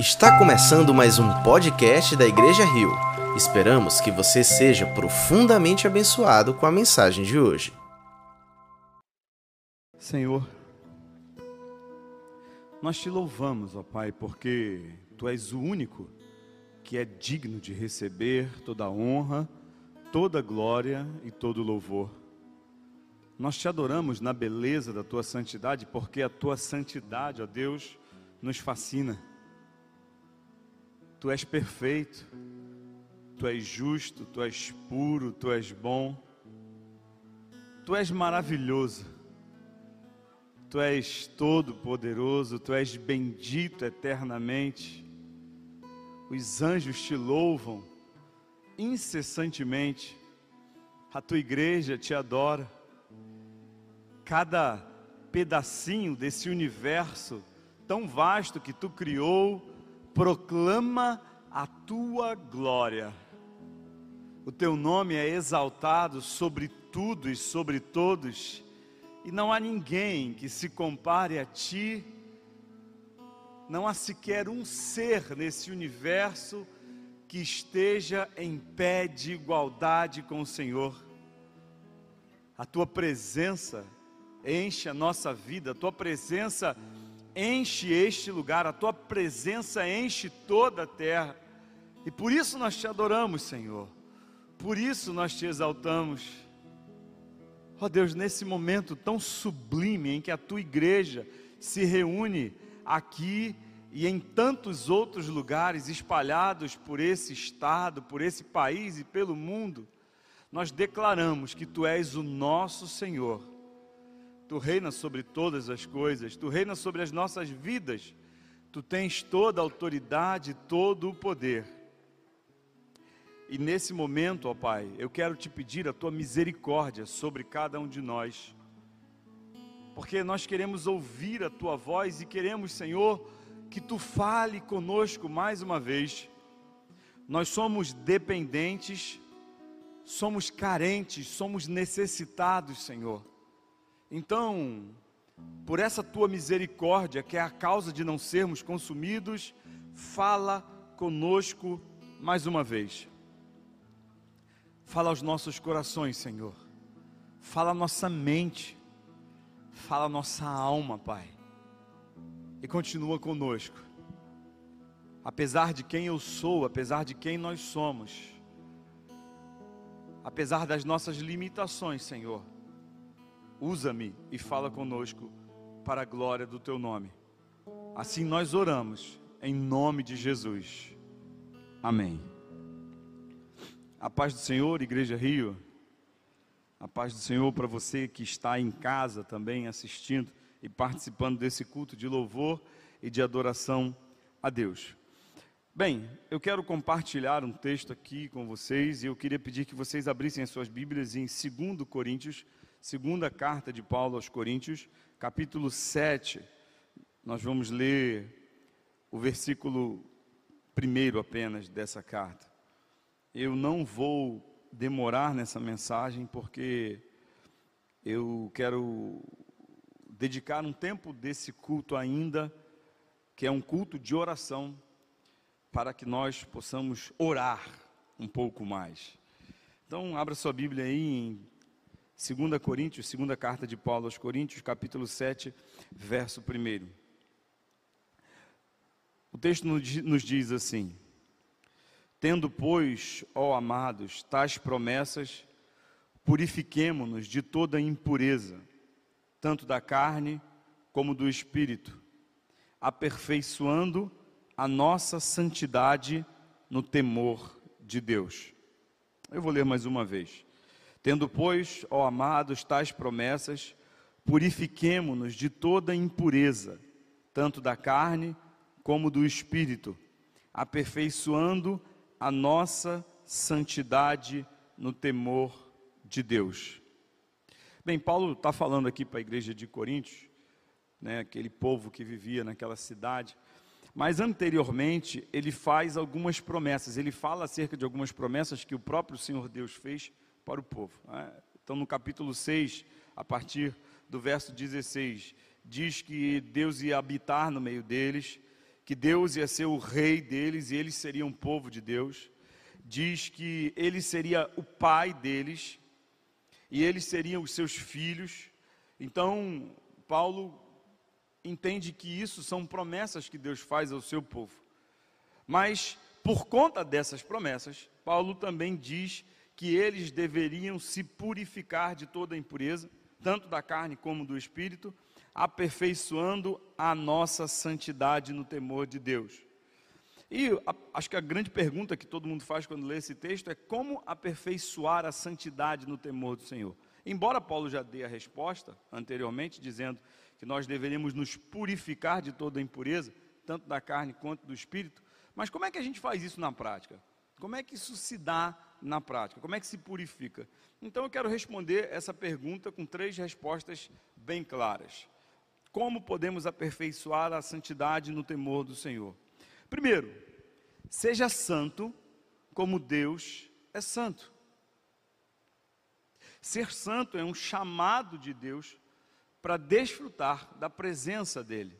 Está começando mais um podcast da Igreja Rio. Esperamos que você seja profundamente abençoado com a mensagem de hoje. Senhor, nós te louvamos, ó Pai, porque tu és o único que é digno de receber toda a honra, toda a glória e todo o louvor. Nós te adoramos na beleza da tua santidade, porque a tua santidade, ó Deus, nos fascina. Tu és perfeito, tu és justo, tu és puro, tu és bom, tu és maravilhoso, tu és todo-poderoso, tu és bendito eternamente. Os anjos te louvam incessantemente, a tua igreja te adora. Cada pedacinho desse universo tão vasto que tu criou proclama a tua glória. O teu nome é exaltado sobre tudo e sobre todos, e não há ninguém que se compare a ti. Não há sequer um ser nesse universo que esteja em pé de igualdade com o Senhor. A tua presença enche a nossa vida, a tua presença enche este lugar, a tua presença enche toda a terra. E por isso nós te adoramos, Senhor. Por isso nós te exaltamos. Ó oh Deus, nesse momento tão sublime em que a tua igreja se reúne aqui e em tantos outros lugares espalhados por esse estado, por esse país e pelo mundo, nós declaramos que tu és o nosso Senhor Tu reinas sobre todas as coisas, tu reinas sobre as nossas vidas, tu tens toda a autoridade, todo o poder. E nesse momento, ó Pai, eu quero te pedir a tua misericórdia sobre cada um de nós, porque nós queremos ouvir a tua voz e queremos, Senhor, que tu fale conosco mais uma vez. Nós somos dependentes, somos carentes, somos necessitados, Senhor. Então, por essa tua misericórdia, que é a causa de não sermos consumidos, fala conosco mais uma vez. Fala aos nossos corações, Senhor. Fala a nossa mente. Fala a nossa alma, Pai. E continua conosco. Apesar de quem eu sou, apesar de quem nós somos, apesar das nossas limitações, Senhor usa-me e fala conosco para a glória do teu nome. Assim nós oramos, em nome de Jesus. Amém. A paz do Senhor, Igreja Rio. A paz do Senhor para você que está em casa também assistindo e participando desse culto de louvor e de adoração a Deus. Bem, eu quero compartilhar um texto aqui com vocês e eu queria pedir que vocês abrissem as suas Bíblias em 2 Coríntios Segunda carta de Paulo aos Coríntios, capítulo 7. Nós vamos ler o versículo primeiro apenas dessa carta. Eu não vou demorar nessa mensagem porque eu quero dedicar um tempo desse culto ainda, que é um culto de oração, para que nós possamos orar um pouco mais. Então, abra sua Bíblia aí em 2 Coríntios, segunda carta de Paulo aos Coríntios, capítulo 7, verso 1. O texto nos diz assim: Tendo, pois, ó amados, tais promessas, purifiquemo-nos de toda impureza, tanto da carne como do espírito, aperfeiçoando a nossa santidade no temor de Deus. Eu vou ler mais uma vez. Tendo, pois, ó amados, tais promessas, purifiquemo-nos de toda impureza, tanto da carne como do espírito, aperfeiçoando a nossa santidade no temor de Deus. Bem, Paulo está falando aqui para a igreja de Coríntios, né, aquele povo que vivia naquela cidade, mas anteriormente ele faz algumas promessas, ele fala acerca de algumas promessas que o próprio Senhor Deus fez para o povo. Né? Então, no capítulo 6, a partir do verso 16, diz que Deus ia habitar no meio deles, que Deus ia ser o rei deles e eles seriam um povo de Deus. Diz que ele seria o pai deles e eles seriam os seus filhos. Então, Paulo entende que isso são promessas que Deus faz ao seu povo. Mas, por conta dessas promessas, Paulo também diz que eles deveriam se purificar de toda impureza, tanto da carne como do espírito, aperfeiçoando a nossa santidade no temor de Deus. E a, acho que a grande pergunta que todo mundo faz quando lê esse texto é como aperfeiçoar a santidade no temor do Senhor. Embora Paulo já dê a resposta anteriormente, dizendo que nós deveríamos nos purificar de toda impureza, tanto da carne quanto do espírito, mas como é que a gente faz isso na prática? Como é que isso se dá na prática? Como é que se purifica? Então eu quero responder essa pergunta com três respostas bem claras. Como podemos aperfeiçoar a santidade no temor do Senhor? Primeiro, seja santo como Deus é santo. Ser santo é um chamado de Deus para desfrutar da presença dEle.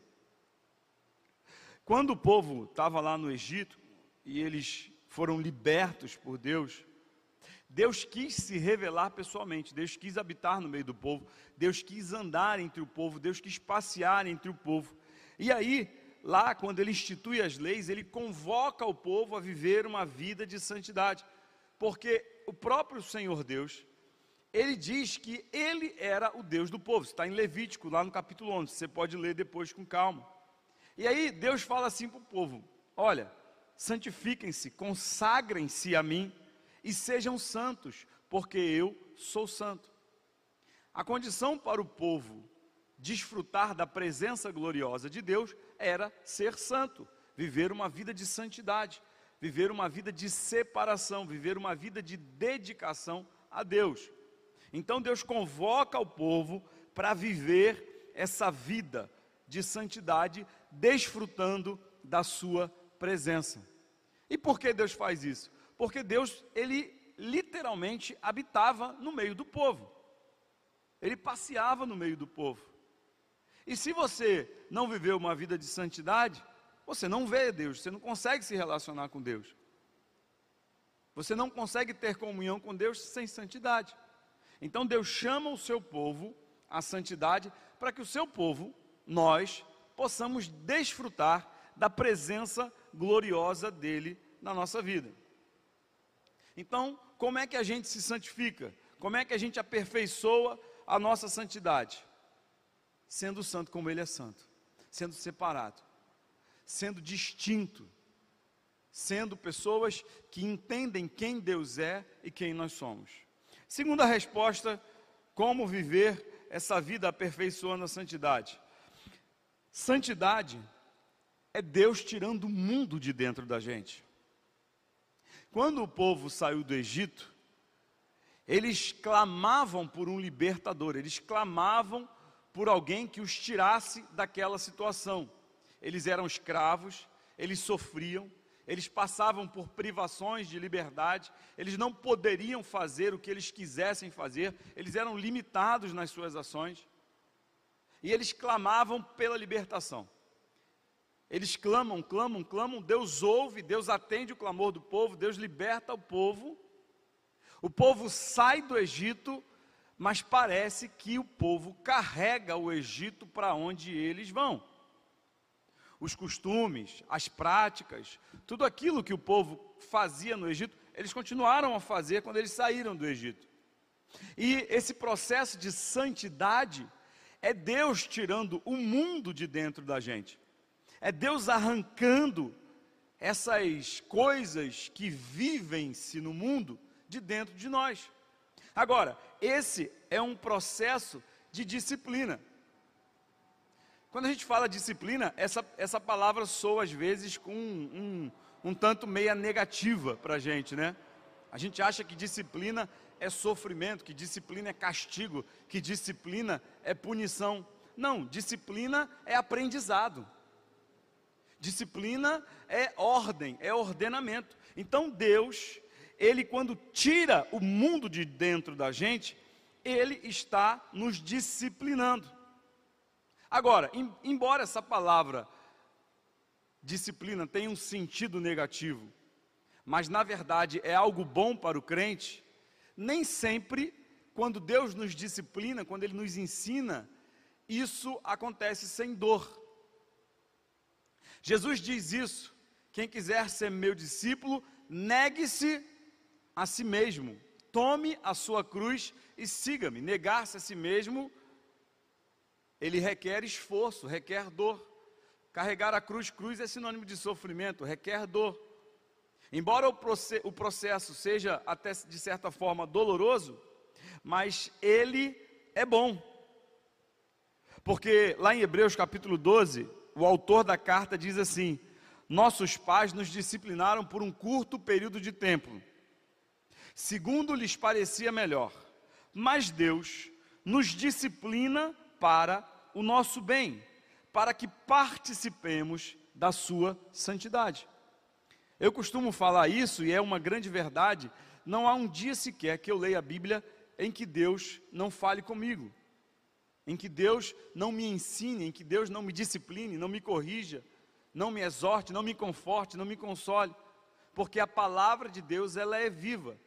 Quando o povo estava lá no Egito e eles foram libertos por Deus, Deus quis se revelar pessoalmente, Deus quis habitar no meio do povo, Deus quis andar entre o povo, Deus quis passear entre o povo. E aí, lá, quando ele institui as leis, ele convoca o povo a viver uma vida de santidade, porque o próprio Senhor Deus, ele diz que ele era o Deus do povo, está em Levítico, lá no capítulo 11, você pode ler depois com calma. E aí, Deus fala assim para o povo: olha, santifiquem-se, consagrem-se a mim e sejam santos, porque eu sou santo. A condição para o povo desfrutar da presença gloriosa de Deus era ser santo, viver uma vida de santidade, viver uma vida de separação, viver uma vida de dedicação a Deus. Então Deus convoca o povo para viver essa vida de santidade, desfrutando da sua presença. E por que Deus faz isso? Porque Deus, ele literalmente habitava no meio do povo. Ele passeava no meio do povo. E se você não viveu uma vida de santidade, você não vê Deus, você não consegue se relacionar com Deus. Você não consegue ter comunhão com Deus sem santidade. Então Deus chama o seu povo à santidade para que o seu povo, nós, possamos desfrutar da presença gloriosa dele na nossa vida. Então, como é que a gente se santifica? Como é que a gente aperfeiçoa a nossa santidade? Sendo santo como ele é santo, sendo separado, sendo distinto, sendo pessoas que entendem quem Deus é e quem nós somos. Segunda resposta, como viver essa vida aperfeiçoando a santidade? Santidade é Deus tirando o mundo de dentro da gente. Quando o povo saiu do Egito, eles clamavam por um libertador, eles clamavam por alguém que os tirasse daquela situação. Eles eram escravos, eles sofriam, eles passavam por privações de liberdade, eles não poderiam fazer o que eles quisessem fazer, eles eram limitados nas suas ações, e eles clamavam pela libertação. Eles clamam, clamam, clamam, Deus ouve, Deus atende o clamor do povo, Deus liberta o povo. O povo sai do Egito, mas parece que o povo carrega o Egito para onde eles vão. Os costumes, as práticas, tudo aquilo que o povo fazia no Egito, eles continuaram a fazer quando eles saíram do Egito. E esse processo de santidade é Deus tirando o mundo de dentro da gente. É Deus arrancando essas coisas que vivem-se no mundo de dentro de nós. Agora, esse é um processo de disciplina. Quando a gente fala disciplina, essa, essa palavra soa às vezes com um, um, um tanto meia negativa para a gente, né? A gente acha que disciplina é sofrimento, que disciplina é castigo, que disciplina é punição. Não, disciplina é aprendizado. Disciplina é ordem, é ordenamento. Então Deus, ele quando tira o mundo de dentro da gente, ele está nos disciplinando. Agora, em, embora essa palavra disciplina tem um sentido negativo, mas na verdade é algo bom para o crente, nem sempre, quando Deus nos disciplina, quando Ele nos ensina, isso acontece sem dor. Jesus diz isso: quem quiser ser meu discípulo, negue-se a si mesmo, tome a sua cruz e siga-me. Negar-se a si mesmo, ele requer esforço, requer dor. Carregar a cruz, cruz é sinônimo de sofrimento, requer dor. Embora o processo seja até de certa forma doloroso, mas ele é bom. Porque lá em Hebreus capítulo 12, o autor da carta diz assim: Nossos pais nos disciplinaram por um curto período de tempo, segundo lhes parecia melhor, mas Deus nos disciplina para o nosso bem, para que participemos da sua santidade. Eu costumo falar isso e é uma grande verdade. Não há um dia sequer que eu leia a Bíblia em que Deus não fale comigo em que Deus não me ensine, em que Deus não me discipline, não me corrija, não me exorte, não me conforte, não me console, porque a palavra de Deus ela é viva.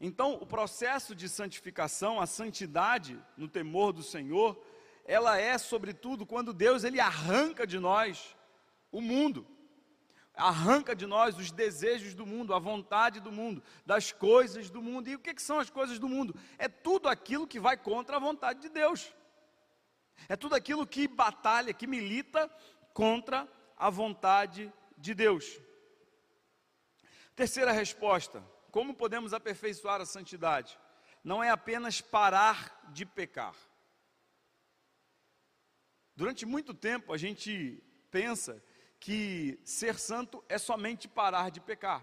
Então, o processo de santificação, a santidade no temor do Senhor, ela é sobretudo quando Deus ele arranca de nós o mundo. Arranca de nós os desejos do mundo, a vontade do mundo, das coisas do mundo. E o que, que são as coisas do mundo? É tudo aquilo que vai contra a vontade de Deus. É tudo aquilo que batalha, que milita contra a vontade de Deus. Terceira resposta: como podemos aperfeiçoar a santidade? Não é apenas parar de pecar. Durante muito tempo a gente pensa que ser santo é somente parar de pecar.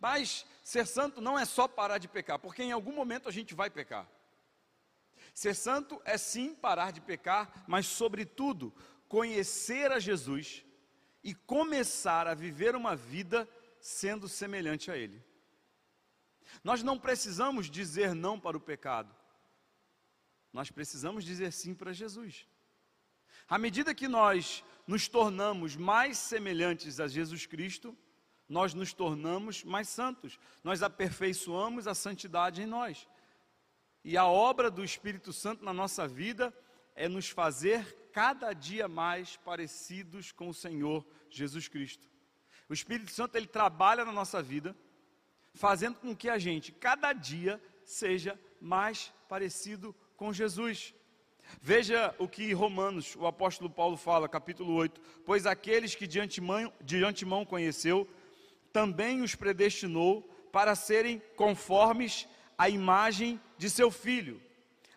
Mas ser santo não é só parar de pecar, porque em algum momento a gente vai pecar. Ser santo é sim parar de pecar, mas, sobretudo, conhecer a Jesus e começar a viver uma vida sendo semelhante a Ele. Nós não precisamos dizer não para o pecado, nós precisamos dizer sim para Jesus. À medida que nós nos tornamos mais semelhantes a Jesus Cristo, nós nos tornamos mais santos, nós aperfeiçoamos a santidade em nós. E a obra do Espírito Santo na nossa vida é nos fazer cada dia mais parecidos com o Senhor Jesus Cristo. O Espírito Santo ele trabalha na nossa vida, fazendo com que a gente cada dia seja mais parecido com Jesus. Veja o que Romanos, o apóstolo Paulo fala, capítulo 8: Pois aqueles que de antemão, de antemão conheceu, também os predestinou para serem conformes a imagem de seu filho,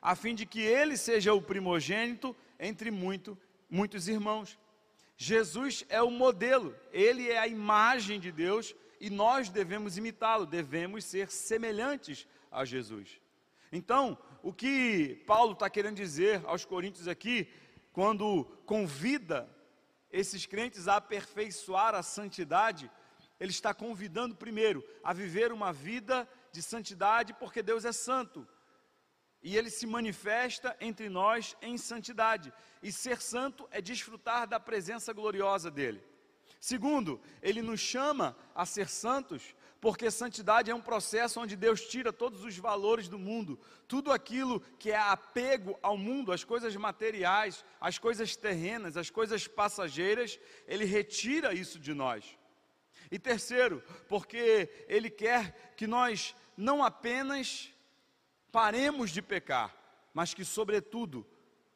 a fim de que ele seja o primogênito entre muito, muitos irmãos. Jesus é o modelo, ele é a imagem de Deus e nós devemos imitá-lo, devemos ser semelhantes a Jesus. Então, o que Paulo está querendo dizer aos Coríntios aqui, quando convida esses crentes a aperfeiçoar a santidade, ele está convidando primeiro a viver uma vida de santidade, porque Deus é santo. E ele se manifesta entre nós em santidade. E ser santo é desfrutar da presença gloriosa dele. Segundo, ele nos chama a ser santos, porque santidade é um processo onde Deus tira todos os valores do mundo, tudo aquilo que é apego ao mundo, as coisas materiais, as coisas terrenas, as coisas passageiras, ele retira isso de nós. E terceiro, porque ele quer que nós não apenas paremos de pecar, mas que, sobretudo,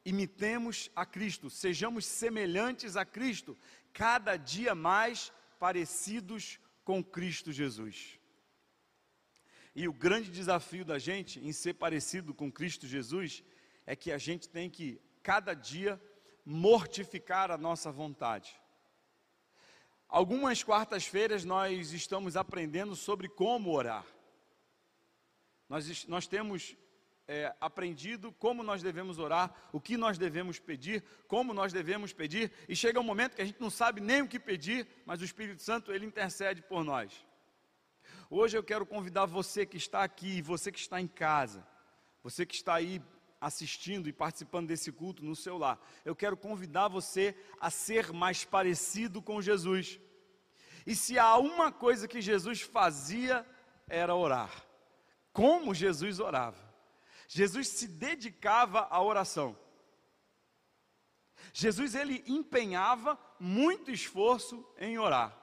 imitemos a Cristo, sejamos semelhantes a Cristo, cada dia mais parecidos com Cristo Jesus. E o grande desafio da gente em ser parecido com Cristo Jesus é que a gente tem que, cada dia, mortificar a nossa vontade. Algumas quartas-feiras nós estamos aprendendo sobre como orar. Nós, nós temos é, aprendido como nós devemos orar, o que nós devemos pedir, como nós devemos pedir, e chega um momento que a gente não sabe nem o que pedir, mas o Espírito Santo ele intercede por nós. Hoje eu quero convidar você que está aqui, você que está em casa, você que está aí assistindo e participando desse culto no seu lar, eu quero convidar você a ser mais parecido com Jesus. E se há uma coisa que Jesus fazia, era orar. Como Jesus orava. Jesus se dedicava à oração. Jesus ele empenhava muito esforço em orar.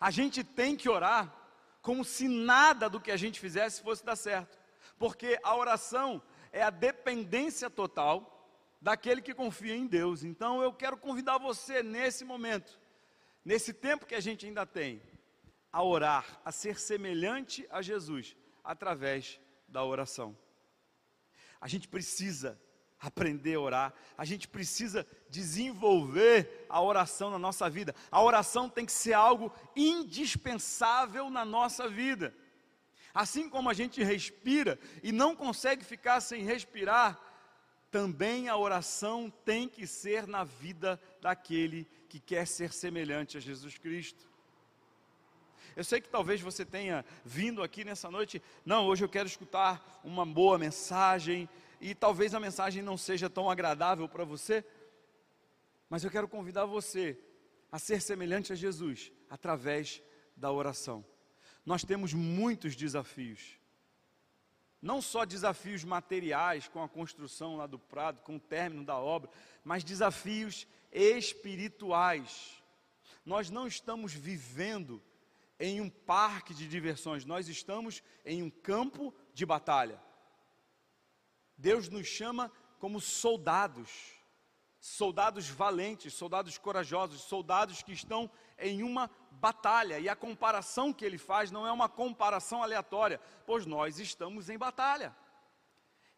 A gente tem que orar como se nada do que a gente fizesse fosse dar certo, porque a oração é a dependência total daquele que confia em Deus. Então eu quero convidar você nesse momento, nesse tempo que a gente ainda tem, a orar, a ser semelhante a Jesus através da oração. A gente precisa aprender a orar, a gente precisa desenvolver a oração na nossa vida. A oração tem que ser algo indispensável na nossa vida. Assim como a gente respira e não consegue ficar sem respirar, também a oração tem que ser na vida daquele que quer ser semelhante a Jesus Cristo. Eu sei que talvez você tenha vindo aqui nessa noite, não, hoje eu quero escutar uma boa mensagem, e talvez a mensagem não seja tão agradável para você, mas eu quero convidar você a ser semelhante a Jesus através da oração. Nós temos muitos desafios. Não só desafios materiais com a construção lá do prado, com o término da obra, mas desafios espirituais. Nós não estamos vivendo em um parque de diversões, nós estamos em um campo de batalha. Deus nos chama como soldados, soldados valentes, soldados corajosos, soldados que estão em uma batalha. E a comparação que ele faz não é uma comparação aleatória, pois nós estamos em batalha.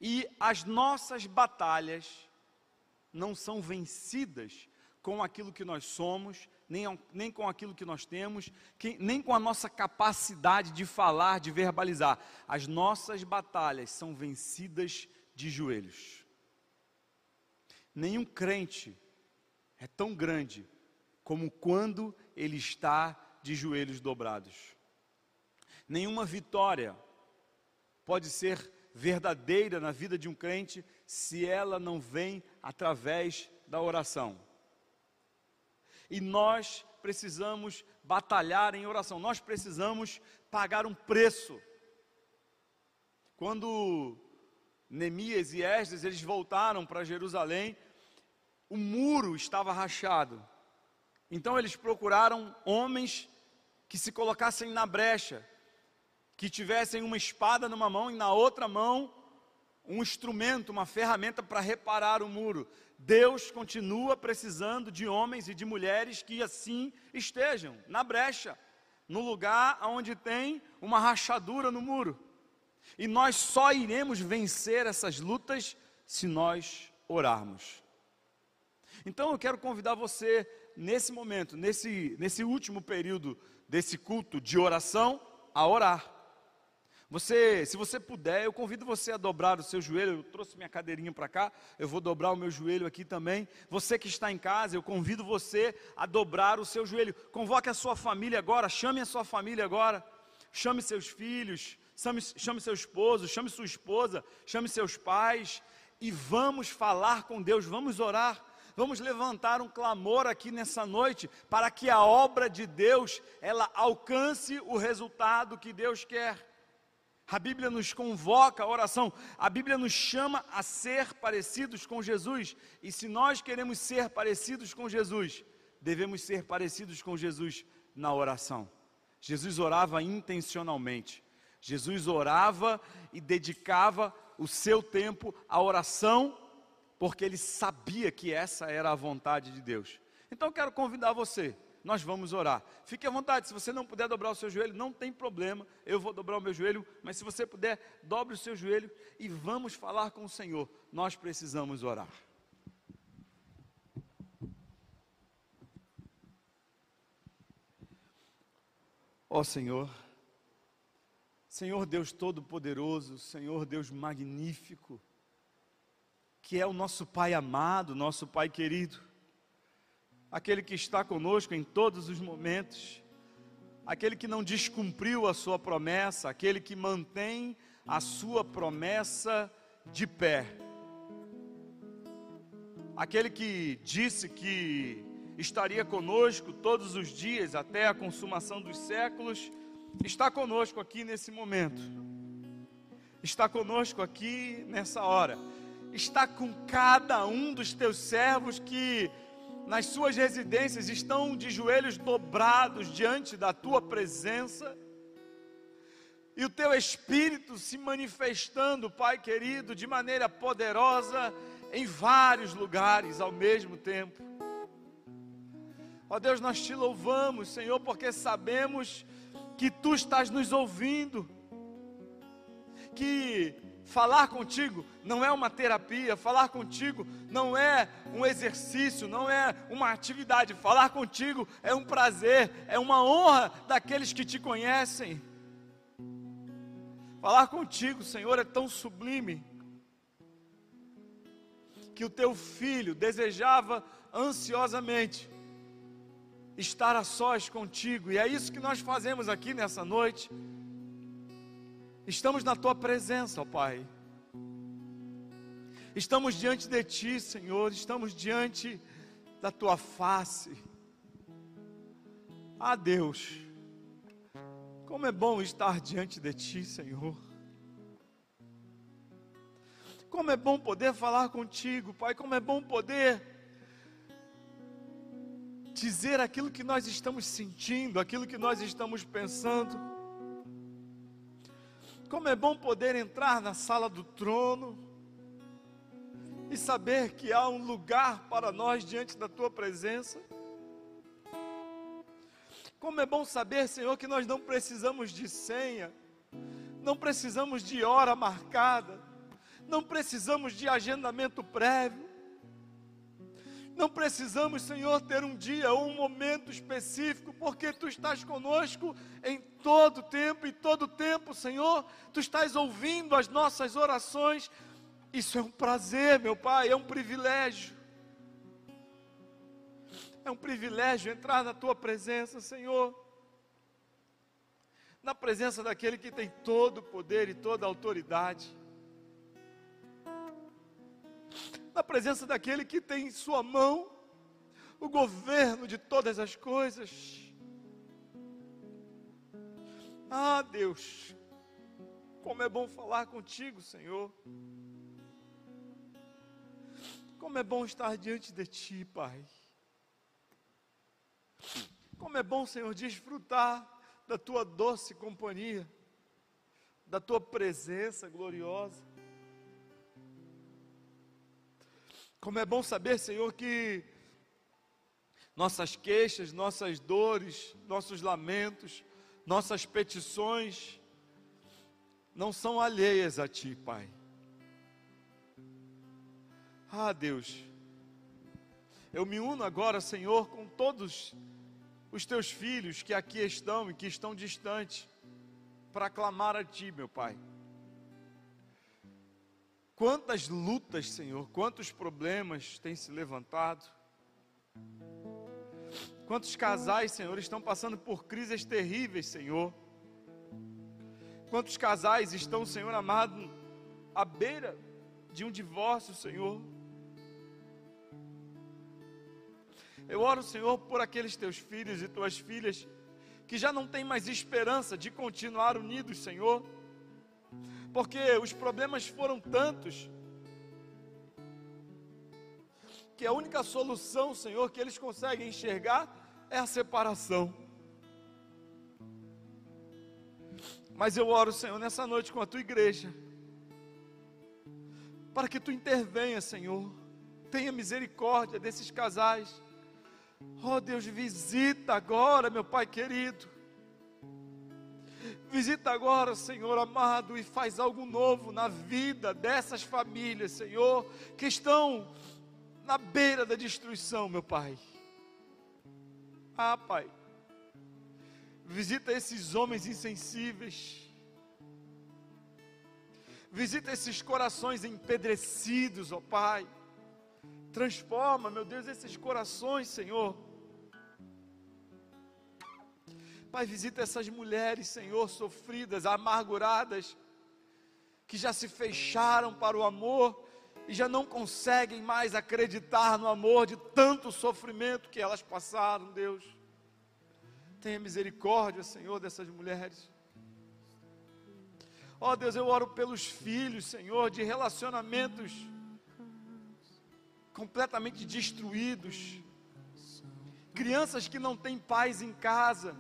E as nossas batalhas não são vencidas com aquilo que nós somos, nem, nem com aquilo que nós temos, que, nem com a nossa capacidade de falar, de verbalizar. As nossas batalhas são vencidas de joelhos. Nenhum crente é tão grande como quando ele está de joelhos dobrados. Nenhuma vitória pode ser verdadeira na vida de um crente se ela não vem através da oração. E nós precisamos batalhar em oração, nós precisamos pagar um preço. Quando Neemias e Esdras, eles voltaram para Jerusalém, o muro estava rachado. Então eles procuraram homens que se colocassem na brecha, que tivessem uma espada numa mão e na outra mão um instrumento, uma ferramenta para reparar o muro. Deus continua precisando de homens e de mulheres que assim estejam na brecha, no lugar onde tem uma rachadura no muro. E nós só iremos vencer essas lutas se nós orarmos. Então eu quero convidar você, nesse momento, nesse, nesse último período desse culto de oração, a orar. Você, se você puder, eu convido você a dobrar o seu joelho. Eu trouxe minha cadeirinha para cá, eu vou dobrar o meu joelho aqui também. Você que está em casa, eu convido você a dobrar o seu joelho. Convoque a sua família agora, chame a sua família agora, chame seus filhos, chame, chame seu esposo, chame sua esposa, chame seus pais e vamos falar com Deus, vamos orar. Vamos levantar um clamor aqui nessa noite para que a obra de Deus ela alcance o resultado que Deus quer. A Bíblia nos convoca a oração, a Bíblia nos chama a ser parecidos com Jesus, e se nós queremos ser parecidos com Jesus, devemos ser parecidos com Jesus na oração. Jesus orava intencionalmente. Jesus orava e dedicava o seu tempo à oração, porque ele sabia que essa era a vontade de Deus. Então eu quero convidar você, nós vamos orar. Fique à vontade, se você não puder dobrar o seu joelho, não tem problema, eu vou dobrar o meu joelho, mas se você puder, dobre o seu joelho e vamos falar com o Senhor. Nós precisamos orar. Ó oh, Senhor, Senhor Deus Todo-Poderoso, Senhor Deus Magnífico, que é o nosso Pai amado, nosso Pai querido, aquele que está conosco em todos os momentos, aquele que não descumpriu a sua promessa, aquele que mantém a sua promessa de pé. Aquele que disse que estaria conosco todos os dias até a consumação dos séculos, está conosco aqui nesse momento. Está conosco aqui nessa hora. Está com cada um dos teus servos que nas suas residências estão de joelhos dobrados diante da tua presença. E o teu espírito se manifestando, Pai querido, de maneira poderosa em vários lugares ao mesmo tempo. Ó Deus, nós te louvamos, Senhor, porque sabemos que tu estás nos ouvindo. Que falar contigo não é uma terapia, falar contigo não é um exercício, não é uma atividade, falar contigo é um prazer, é uma honra daqueles que te conhecem. Falar contigo, Senhor, é tão sublime que o teu filho desejava ansiosamente estar a sós contigo, e é isso que nós fazemos aqui nessa noite. Estamos na tua presença, ó Pai. Estamos diante de ti, Senhor, estamos diante da tua face. Ah, Deus, como é bom estar diante de ti, Senhor. Como é bom poder falar contigo, Pai. Como é bom poder dizer aquilo que nós estamos sentindo, aquilo que nós estamos pensando. Como é bom poder entrar na sala do trono e saber que há um lugar para nós diante da tua presença. Como é bom saber, Senhor, que nós não precisamos de senha, não precisamos de hora marcada, não precisamos de agendamento prévio, não precisamos, Senhor, ter um dia ou um momento específico, porque Tu estás conosco em todo tempo e todo tempo, Senhor. Tu estás ouvindo as nossas orações. Isso é um prazer, meu Pai, é um privilégio. É um privilégio entrar na Tua presença, Senhor. Na presença daquele que tem todo o poder e toda a autoridade. Na presença daquele que tem em sua mão o governo de todas as coisas. Ah, Deus, como é bom falar contigo, Senhor. Como é bom estar diante de Ti, Pai. Como é bom, Senhor, desfrutar da Tua doce companhia, da Tua presença gloriosa. Como é bom saber, Senhor, que nossas queixas, nossas dores, nossos lamentos, nossas petições não são alheias a Ti, Pai. Ah, Deus, eu me uno agora, Senhor, com todos os Teus filhos que aqui estão e que estão distantes, para clamar a Ti, meu Pai. Quantas lutas, Senhor, quantos problemas têm se levantado. Quantos casais, Senhor, estão passando por crises terríveis, Senhor. Quantos casais estão, Senhor amado, à beira de um divórcio, Senhor. Eu oro, Senhor, por aqueles teus filhos e tuas filhas que já não têm mais esperança de continuar unidos, Senhor porque os problemas foram tantos que a única solução, Senhor, que eles conseguem enxergar é a separação. Mas eu oro, Senhor, nessa noite com a tua igreja, para que tu intervenha, Senhor, tenha misericórdia desses casais. Oh Deus, visita agora, meu Pai querido Visita agora, Senhor amado, e faz algo novo na vida dessas famílias, Senhor, que estão na beira da destruição, meu Pai. Ah, Pai, visita esses homens insensíveis, visita esses corações empedrecidos, ó Pai. Transforma, meu Deus, esses corações, Senhor Pai, visita essas mulheres, Senhor, sofridas, amarguradas, que já se fecharam para o amor e já não conseguem mais acreditar no amor de tanto sofrimento que elas passaram, Deus. Tenha misericórdia, Senhor, dessas mulheres. Ó oh, Deus, eu oro pelos filhos, Senhor, de relacionamentos completamente destruídos. Crianças que não têm paz em casa,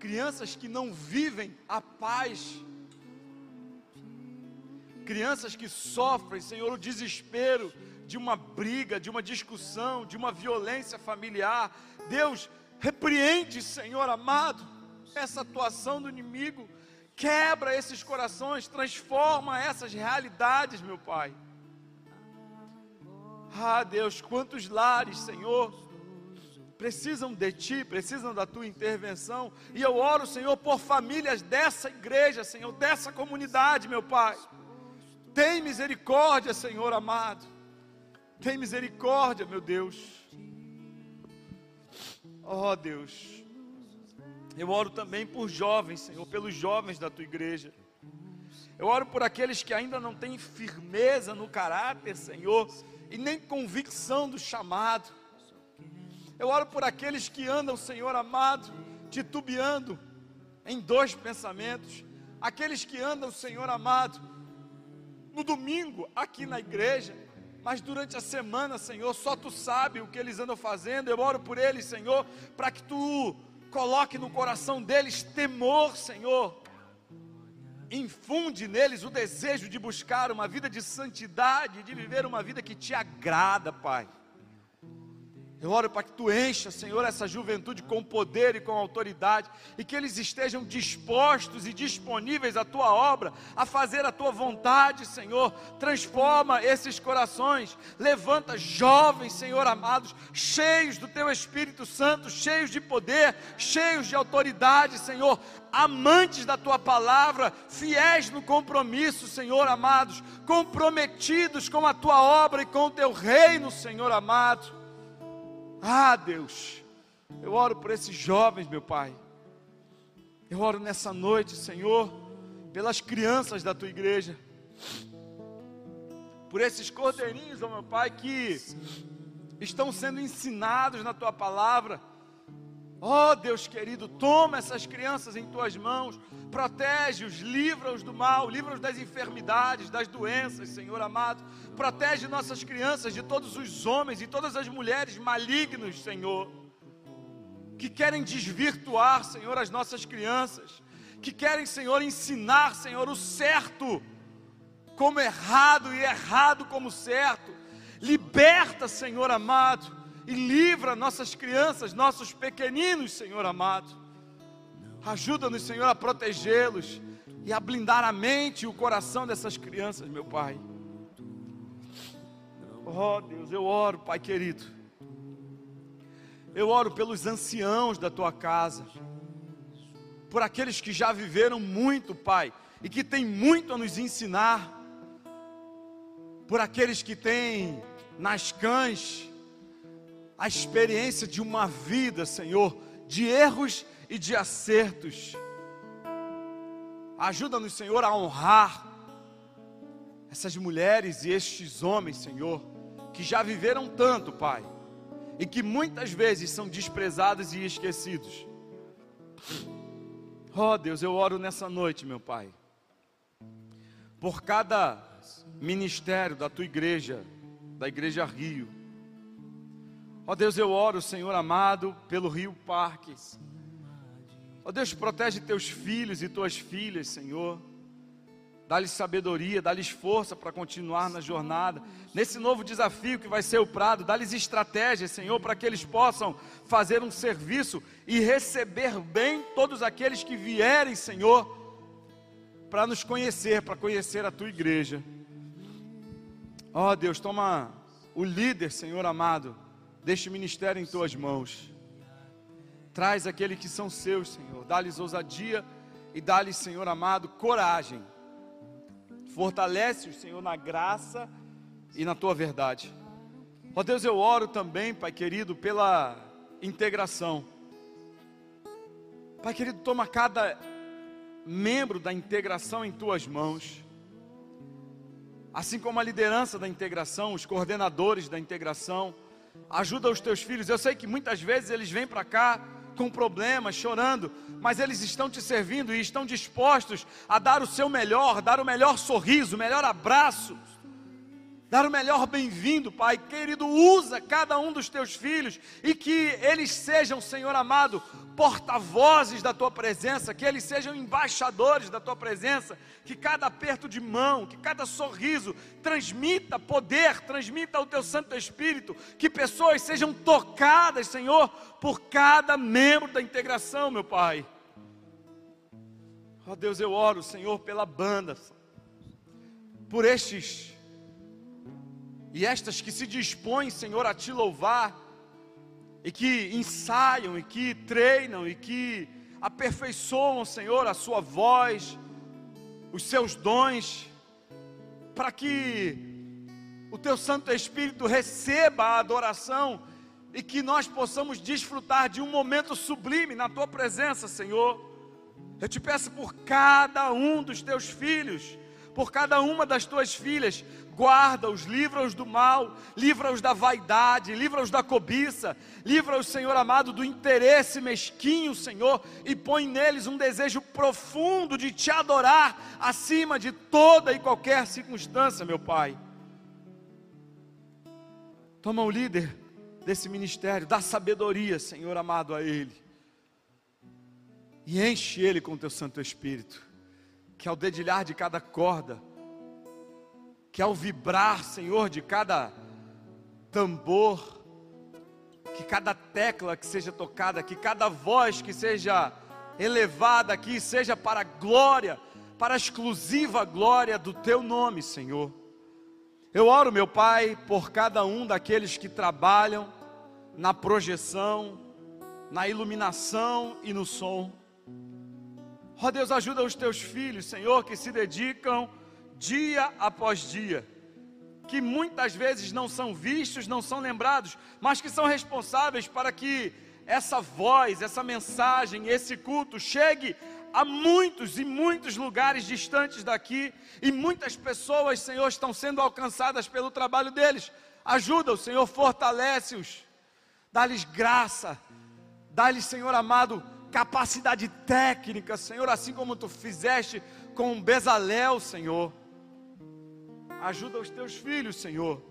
crianças que não vivem a paz crianças que sofrem, Senhor, o desespero de uma briga, de uma discussão, de uma violência familiar. Deus, repreende, Senhor amado, essa atuação do inimigo, quebra esses corações, transforma essas realidades, meu Pai. Ah, Deus, quantos lares, Senhor, precisam de Ti, precisam da Tua intervenção, e eu oro, Senhor, por famílias dessa igreja, Senhor, dessa comunidade, meu Pai. Tem misericórdia, Senhor amado. Tem misericórdia, meu Deus. Oh, Deus. Eu oro também por jovens, Senhor, pelos jovens da tua igreja. Eu oro por aqueles que ainda não têm firmeza no caráter, Senhor, e nem convicção do chamado. Eu oro por aqueles que andam, Senhor amado, titubeando em dois pensamentos. Aqueles que andam, Senhor amado, no domingo aqui na igreja, mas durante a semana, Senhor, só tu sabe o que eles andam fazendo. Eu oro por eles, Senhor, para que tu coloque no coração deles temor, Senhor. Infunde neles o desejo de buscar uma vida de santidade, de viver uma vida que te agrada, Pai. Eu oro para que tu encha, Senhor, essa juventude com poder e com autoridade, e que eles estejam dispostos e disponíveis à tua obra, a fazer a tua vontade, Senhor. Transforma esses corações, levanta jovens, Senhor amados, cheios do teu Espírito Santo, cheios de poder, cheios de autoridade, Senhor, amantes da tua palavra, fiéis no compromisso, Senhor amados, comprometidos com a tua obra e com o teu reino, Senhor amado. Ah, Deus, eu oro por esses jovens, meu Pai. Eu oro nessa noite, Senhor, pelas crianças da tua igreja, por esses cordeirinhos, ó meu Pai, que estão sendo ensinados na tua palavra Ó oh, Deus querido, toma essas crianças em tuas mãos, protege-os, livra-os do mal, livra-os das enfermidades, das doenças, Senhor amado. Protege nossas crianças de todos os homens e todas as mulheres malignos, Senhor, que querem desvirtuar, Senhor, as nossas crianças, que querem, Senhor, ensinar, Senhor, o certo como errado e errado como certo. Liberta, Senhor amado e livra nossas crianças, nossos pequeninos, Senhor amado. Ajuda-nos, Senhor, a protegê-los e a blindar a mente e o coração dessas crianças, meu Pai. Oh Deus, eu oro, Pai querido. Eu oro pelos anciãos da tua casa, por aqueles que já viveram muito, Pai, e que têm muito a nos ensinar, por aqueles que têm nas cães a experiência de uma vida, Senhor, de erros e de acertos. Ajuda-nos, Senhor, a honrar essas mulheres e estes homens, Senhor, que já viveram tanto, Pai, e que muitas vezes são desprezados e esquecidos. Oh Deus, eu oro nessa noite, meu Pai, por cada ministério da tua igreja, da Igreja Rio, Ó Deus, eu oro, Senhor amado, pelo Rio Parques. Ó Deus, protege teus filhos e tuas filhas, Senhor. Dá-lhes sabedoria, dá-lhes força para continuar na jornada. Nesse novo desafio que vai ser o Prado, dá-lhes estratégia, Senhor, para que eles possam fazer um serviço e receber bem todos aqueles que vierem, Senhor, para nos conhecer, para conhecer a tua igreja. Ó Deus, toma o líder, Senhor amado deste ministério em tuas mãos. Traz aqueles que são seus, Senhor. Dá-lhes ousadia e dá-lhes, Senhor amado, coragem. Fortalece-os, Senhor, na graça e na tua verdade. Ó Deus, eu oro também, Pai querido, pela integração. Pai querido, toma cada membro da integração em tuas mãos. assim como a liderança da integração, os coordenadores da integração. Ajuda os teus filhos. Eu sei que muitas vezes eles vêm para cá com problemas, chorando, mas eles estão te servindo e estão dispostos a dar o seu melhor, dar o melhor sorriso, o melhor abraço, dar o melhor bem-vindo, Pai. Querido, usa cada um dos teus filhos e que eles sejam, Senhor amado, porta-vozes da tua presença, que eles sejam embaixadores da tua presença, que cada aperto de mão, que cada sorriso transmita poder, transmita o teu Santo Espírito, que pessoas sejam tocadas, Senhor, por cada membro da integração, meu Pai. Ó oh, Deus, eu oro, Senhor, pela banda, por estes e estas que se dispõem, Senhor, a te louvar e que ensaiam, e que treinam, e que aperfeiçoam, Senhor, a sua voz, os seus dons, para que o teu Santo Espírito receba a adoração e que nós possamos desfrutar de um momento sublime na tua presença, Senhor. Eu te peço por cada um dos teus filhos, por cada uma das tuas filhas, guarda-os, livra-os do mal, livra-os da vaidade, livra-os da cobiça, livra-os, Senhor amado, do interesse mesquinho, Senhor, e põe neles um desejo profundo de te adorar acima de toda e qualquer circunstância, meu Pai. Toma o líder desse ministério, dá sabedoria, Senhor amado, a ele, e enche ele com teu Santo Espírito, que ao dedilhar de cada corda, que ao vibrar, Senhor, de cada tambor, que cada tecla que seja tocada, que cada voz que seja elevada aqui seja para a glória, para a exclusiva glória do teu nome, Senhor. Eu oro, meu Pai, por cada um daqueles que trabalham na projeção, na iluminação e no som. Ó oh, Deus, ajuda os teus filhos, Senhor, que se dedicam dia após dia, que muitas vezes não são vistos, não são lembrados, mas que são responsáveis para que essa voz, essa mensagem, esse culto chegue a muitos e muitos lugares distantes daqui, e muitas pessoas, Senhor, estão sendo alcançadas pelo trabalho deles. Ajuda o Senhor, fortalece-os, dá-lhes graça, dá-lhes, Senhor amado, capacidade técnica, Senhor, assim como tu fizeste com Bezalel, Senhor. Ajuda os teus filhos, Senhor.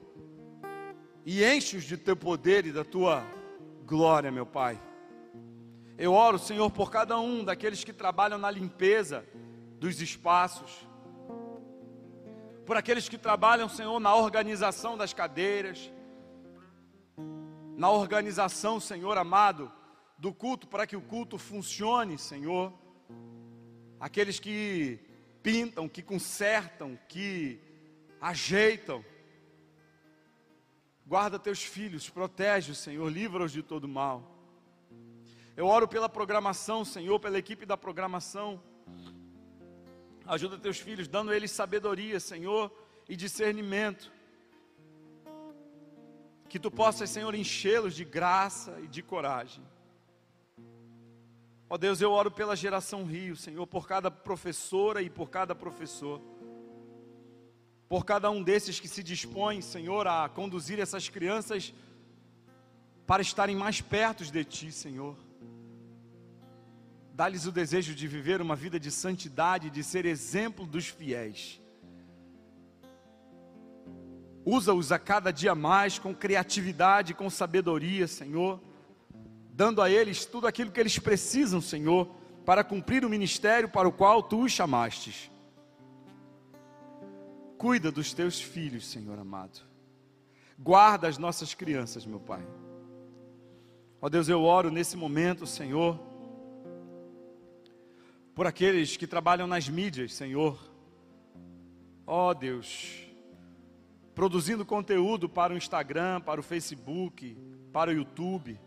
E enche-os de teu poder e da tua glória, meu Pai. Eu oro, Senhor, por cada um daqueles que trabalham na limpeza dos espaços. Por aqueles que trabalham, Senhor, na organização das cadeiras. Na organização, Senhor amado, do culto, para que o culto funcione, Senhor. Aqueles que pintam, que consertam, que ajeitam. Guarda teus filhos, protege, Senhor, livra-os de todo mal. Eu oro pela programação, Senhor, pela equipe da programação. Ajuda teus filhos, dando eles sabedoria, Senhor, e discernimento. Que tu possas, Senhor, enchê-los de graça e de coragem. Ó Deus, eu oro pela geração Rio, Senhor, por cada professora e por cada professor por cada um desses que se dispõe, Senhor, a conduzir essas crianças para estarem mais perto de Ti, Senhor. Dá-lhes o desejo de viver uma vida de santidade, de ser exemplo dos fiéis. Usa-os a cada dia mais com criatividade, com sabedoria, Senhor, dando a eles tudo aquilo que eles precisam, Senhor, para cumprir o ministério para o qual tu os chamastes. Cuida dos teus filhos, Senhor amado. Guarda as nossas crianças, meu Pai. Ó Deus, eu oro nesse momento, Senhor, por aqueles que trabalham nas mídias, Senhor. Ó Deus, produzindo conteúdo para o Instagram, para o Facebook, para o YouTube.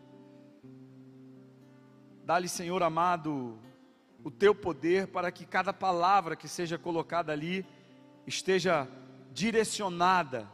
Dá-lhe, Senhor amado, o teu poder para que cada palavra que seja colocada ali esteja direcionada,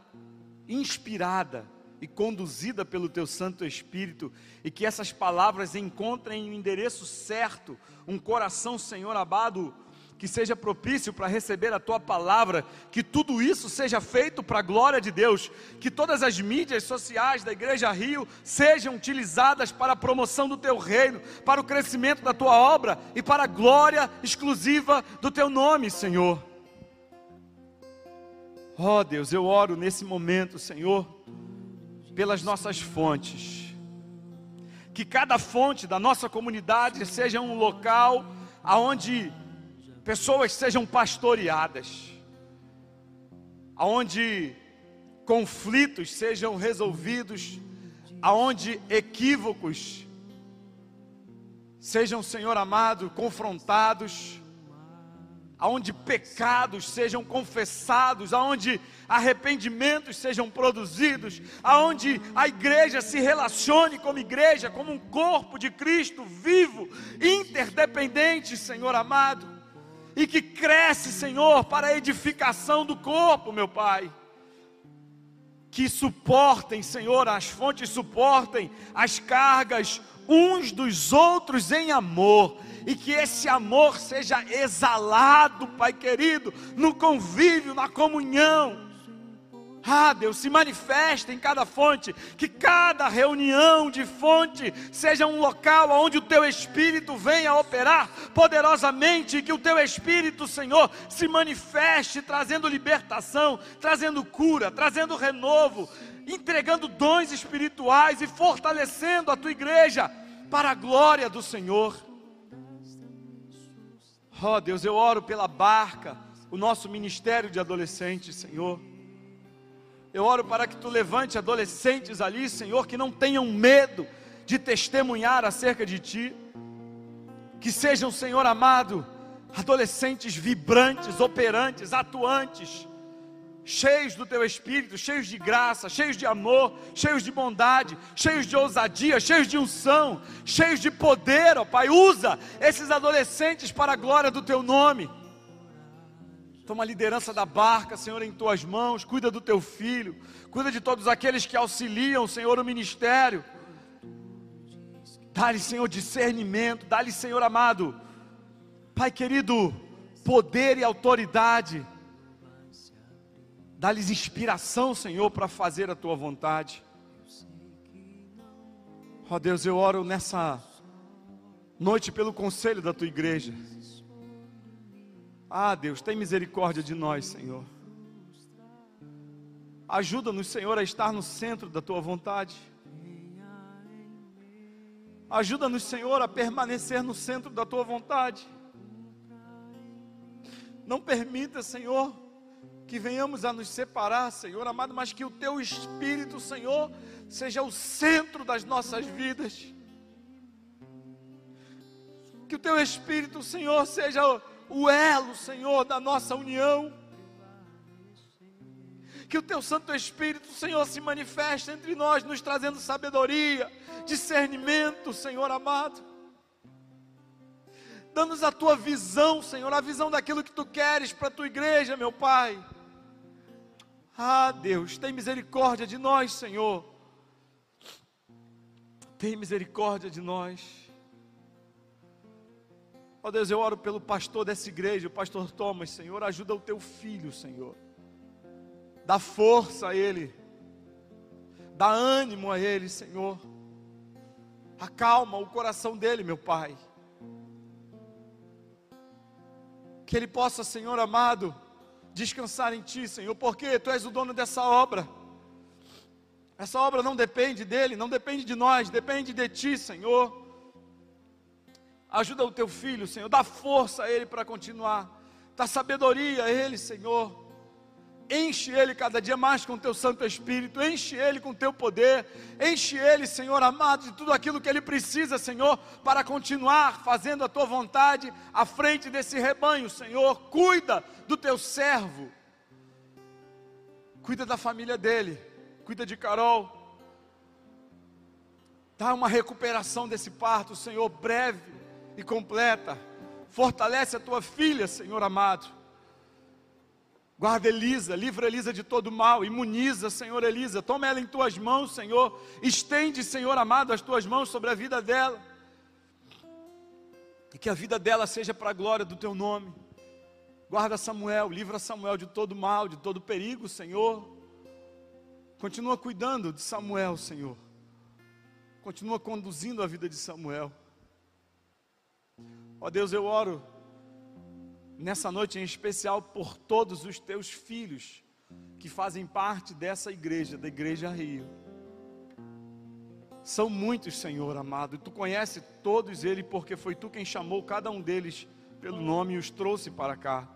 inspirada e conduzida pelo teu Santo Espírito, e que essas palavras encontrem o um endereço certo, um coração, Senhor amado, que seja propício para receber a tua palavra, que tudo isso seja feito para a glória de Deus, que todas as mídias sociais da Igreja Rio sejam utilizadas para a promoção do teu reino, para o crescimento da tua obra e para a glória exclusiva do teu nome, Senhor. Oh, Deus, eu oro nesse momento, Senhor, pelas nossas fontes. Que cada fonte da nossa comunidade seja um local aonde pessoas sejam pastoreadas, aonde conflitos sejam resolvidos, aonde equívocos sejam, Senhor amado, confrontados, aonde pecados sejam confessados, aonde arrependimentos sejam produzidos, aonde a igreja se relacione como igreja, como um corpo de Cristo vivo, interdependente, Senhor amado e que cresce, Senhor, para a edificação do corpo, meu Pai. Que suportem, Senhor, as fontes suportem as cargas uns dos outros em amor, e que esse amor seja exalado, Pai querido, no convívio, na comunhão ah, Deus, se manifesta em cada fonte, que cada reunião de fonte seja um local onde o teu Espírito venha operar poderosamente, que o teu Espírito, Senhor, se manifeste trazendo libertação, trazendo cura, trazendo renovo, entregando dons espirituais e fortalecendo a tua igreja para a glória do Senhor. Oh, Deus, eu oro pela barca, o nosso ministério de adolescentes, Senhor. Eu oro para que tu levante adolescentes ali, Senhor, que não tenham medo de testemunhar acerca de ti. Que sejam, Senhor amado, adolescentes vibrantes, operantes, atuantes, cheios do teu espírito, cheios de graça, cheios de amor, cheios de bondade, cheios de ousadia, cheios de unção, cheios de poder, ó Pai. Usa esses adolescentes para a glória do teu nome. Toma a liderança da barca, Senhor, em tuas mãos. Cuida do teu filho. Cuida de todos aqueles que auxiliam, Senhor, o ministério. Dá-lhe, Senhor, discernimento. Dá-lhe, Senhor amado, Pai querido, poder e autoridade. Dá-lhes inspiração, Senhor, para fazer a tua vontade. Ó oh, Deus, eu oro nessa noite pelo conselho da tua igreja. Ah, Deus, tem misericórdia de nós, Senhor. Ajuda-nos, Senhor, a estar no centro da tua vontade. Ajuda-nos, Senhor, a permanecer no centro da tua vontade. Não permita, Senhor, que venhamos a nos separar, Senhor amado, mas que o teu Espírito, Senhor, seja o centro das nossas vidas. Que o teu Espírito, Senhor, seja o elo, Senhor, da nossa união. Que o teu Santo Espírito, Senhor, se manifeste entre nós, nos trazendo sabedoria, discernimento, Senhor amado. Dá-nos a tua visão, Senhor, a visão daquilo que tu queres para a tua igreja, meu Pai. Ah, Deus, tem misericórdia de nós, Senhor. Tem misericórdia de nós. Ó oh Deus, eu oro pelo pastor dessa igreja, o pastor Thomas, Senhor, ajuda o teu filho, Senhor. Dá força a ele. Dá ânimo a ele, Senhor. Acalma o coração dele, meu Pai. Que ele possa, Senhor amado, descansar em Ti, Senhor, porque Tu és o dono dessa obra. Essa obra não depende dele, não depende de nós, depende de Ti, Senhor. Ajuda o teu filho, Senhor. Dá força a ele para continuar. Dá sabedoria a ele, Senhor. Enche ele cada dia mais com o teu Santo Espírito. Enche ele com o teu poder. Enche ele, Senhor amado, de tudo aquilo que ele precisa, Senhor, para continuar fazendo a tua vontade à frente desse rebanho, Senhor. Cuida do teu servo. Cuida da família dele. Cuida de Carol. Dá uma recuperação desse parto, Senhor, breve e completa. Fortalece a tua filha, Senhor amado. Guarda Elisa, livra Elisa de todo mal, imuniza, Senhor Elisa. Toma ela em tuas mãos, Senhor. Estende, Senhor amado, as tuas mãos sobre a vida dela. E que a vida dela seja para a glória do teu nome. Guarda Samuel, livra Samuel de todo mal, de todo perigo, Senhor. Continua cuidando de Samuel, Senhor. Continua conduzindo a vida de Samuel. Ó Deus, eu oro nessa noite em especial por todos os teus filhos que fazem parte dessa igreja, da Igreja Rio. São muitos, Senhor amado, tu conhece todos eles, porque foi tu quem chamou cada um deles pelo nome e os trouxe para cá.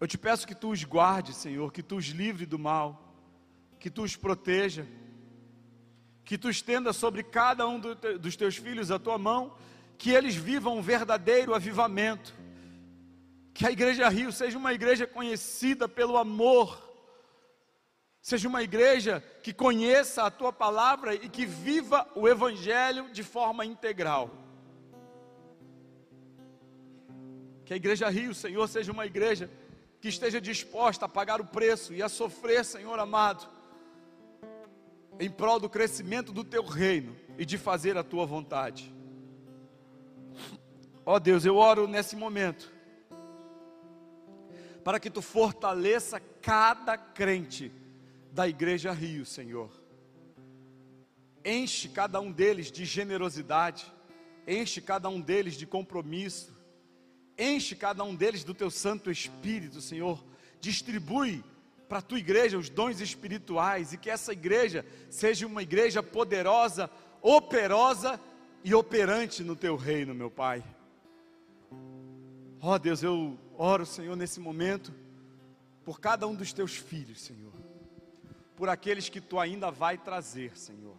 Eu te peço que tu os guarde, Senhor, que tu os livre do mal, que tu os proteja, que tu estenda sobre cada um dos teus filhos a tua mão, que eles vivam um verdadeiro avivamento, que a Igreja Rio seja uma igreja conhecida pelo amor, seja uma igreja que conheça a tua palavra e que viva o Evangelho de forma integral. Que a Igreja Rio, Senhor, seja uma igreja que esteja disposta a pagar o preço e a sofrer, Senhor amado, em prol do crescimento do teu reino e de fazer a tua vontade. Ó Deus, eu oro nesse momento para que tu fortaleça cada crente da Igreja Rio, Senhor. Enche cada um deles de generosidade, enche cada um deles de compromisso, Enche cada um deles do teu Santo Espírito, Senhor. Distribui para a tua igreja os dons espirituais e que essa igreja seja uma igreja poderosa, operosa e operante no teu reino, meu Pai. Ó oh, Deus, eu oro, Senhor, nesse momento, por cada um dos teus filhos, Senhor, por aqueles que tu ainda vai trazer, Senhor.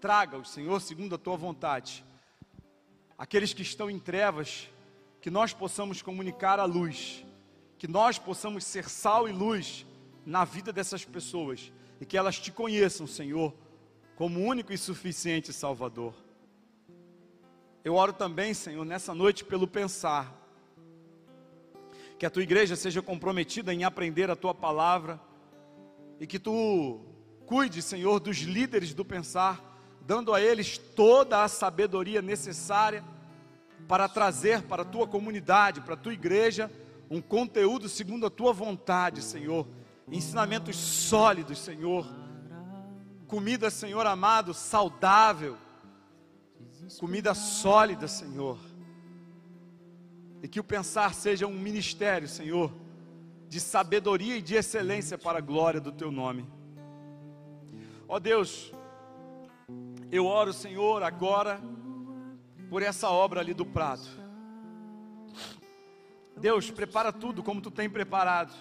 Traga-os, Senhor, segundo a tua vontade. Aqueles que estão em trevas, que nós possamos comunicar a luz, que nós possamos ser sal e luz na vida dessas pessoas e que elas te conheçam, Senhor, como único e suficiente Salvador. Eu oro também, Senhor, nessa noite pelo pensar, que a tua igreja seja comprometida em aprender a tua palavra e que tu cuide, Senhor, dos líderes do pensar, dando a eles toda a sabedoria necessária para trazer para a tua comunidade, para a tua igreja, um conteúdo segundo a tua vontade, Senhor. Ensinamentos sólidos, Senhor. Comida, Senhor amado, saudável. Comida sólida, Senhor. E que o pensar seja um ministério, Senhor, de sabedoria e de excelência para a glória do teu nome. Ó oh Deus, eu oro, Senhor, agora por essa obra ali do prato. Deus, prepara tudo como tu tem preparado.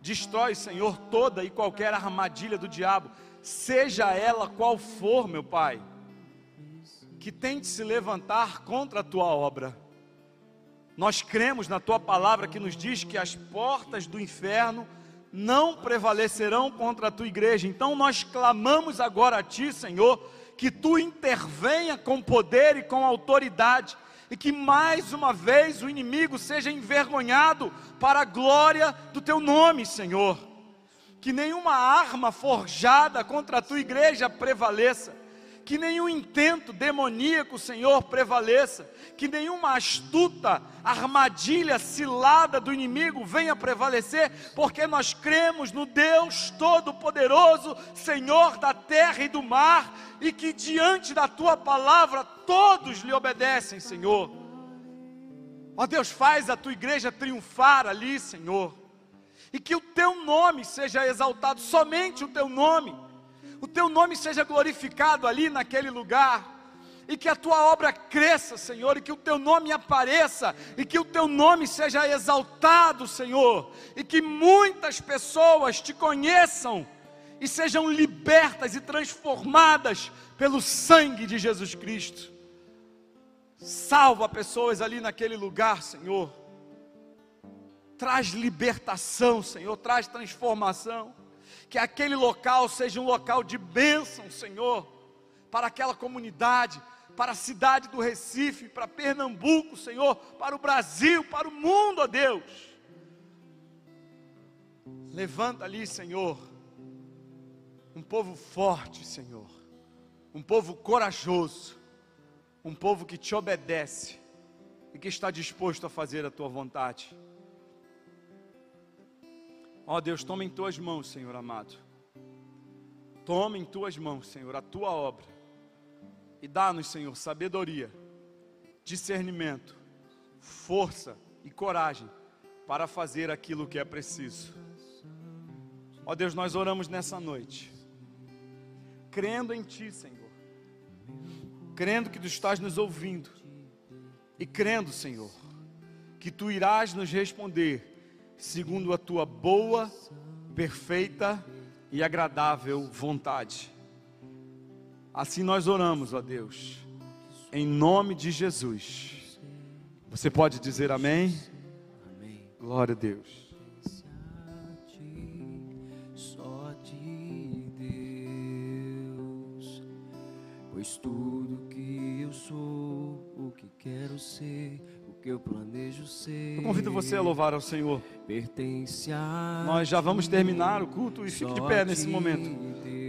Destrói, Senhor, toda e qualquer armadilha do diabo, seja ela qual for, meu Pai, que tente se levantar contra a tua obra. Nós cremos na tua palavra que nos diz que as portas do inferno não prevalecerão contra a tua igreja. Então nós clamamos agora a ti, Senhor, que tu intervenha com poder e com autoridade, e que mais uma vez o inimigo seja envergonhado para a glória do teu nome, Senhor. Que nenhuma arma forjada contra a tua igreja prevaleça que nenhum intento demoníaco, Senhor, prevaleça, que nenhuma astuta armadilha cilada do inimigo venha prevalecer, porque nós cremos no Deus Todo-Poderoso, Senhor da terra e do mar, e que diante da tua palavra todos lhe obedecem, Senhor. Ó Deus, faz a tua igreja triunfar ali, Senhor, e que o teu nome seja exaltado, somente o teu nome o teu nome seja glorificado ali naquele lugar. E que a tua obra cresça, Senhor, e que o teu nome apareça, e que o teu nome seja exaltado, Senhor, e que muitas pessoas te conheçam e sejam libertas e transformadas pelo sangue de Jesus Cristo. Salva pessoas ali naquele lugar, Senhor. Traz libertação, Senhor, traz transformação que aquele local seja um local de bênção, Senhor, para aquela comunidade, para a cidade do Recife, para Pernambuco, Senhor, para o Brasil, para o mundo, ó Deus. Levanta ali, Senhor, um povo forte, Senhor, um povo corajoso, um povo que te obedece, e que está disposto a fazer a tua vontade. Ó Deus, toma em tuas mãos, Senhor amado. Toma em tuas mãos, Senhor, a tua obra. E dá-nos, Senhor, sabedoria, discernimento, força e coragem para fazer aquilo que é preciso. Ó Deus, nós oramos nessa noite, crendo em Ti, Senhor, crendo que Tu estás nos ouvindo e crendo, Senhor, que Tu irás nos responder segundo a Tua boa, perfeita e agradável vontade. Assim nós oramos, ó Deus, em nome de Jesus. Você pode dizer amém? Amém. Glória a Deus. Pois tudo que eu sou, o que quero ser, que eu planejo ser. Eu convido você a louvar ao Senhor. Pertence a Nós já vamos terminar o culto e fique de pé nesse momento.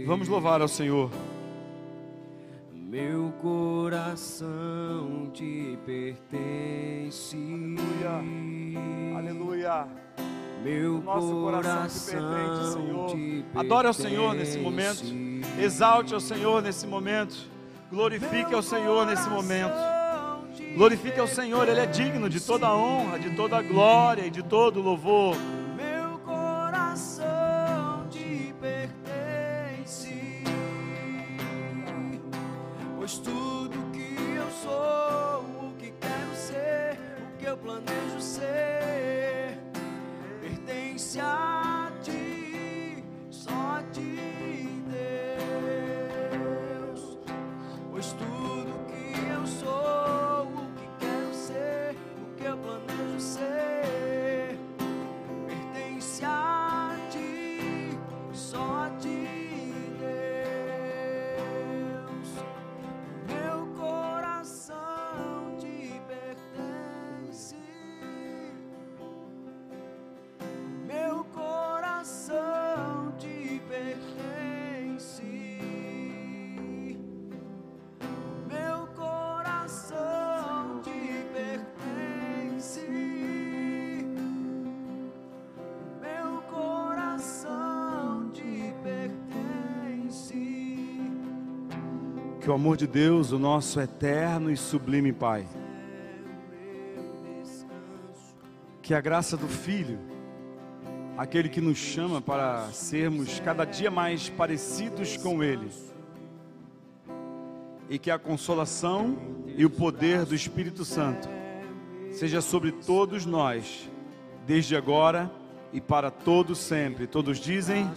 Vamos louvar ao Senhor. Meu coração te pertence. Aleluia. Meu Nosso coração te pertence, coração Senhor. te Adore ao Senhor nesse momento. Exalte ao Senhor nesse momento. Glorifique ao Senhor nesse momento. Glorifique ao Senhor, Ele é digno de toda a honra, de toda a glória e de todo o louvor. Que o amor de Deus, o nosso eterno e sublime Pai, que a graça do Filho, aquele que nos chama para sermos cada dia mais parecidos com Ele, e que a consolação e o poder do Espírito Santo seja sobre todos nós, desde agora e para todos sempre. Todos dizem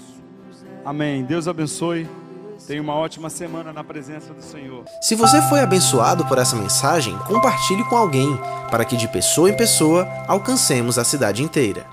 amém. Deus abençoe. Tenha uma ótima semana na presença do Senhor. Se você foi abençoado por essa mensagem, compartilhe com alguém, para que de pessoa em pessoa alcancemos a cidade inteira.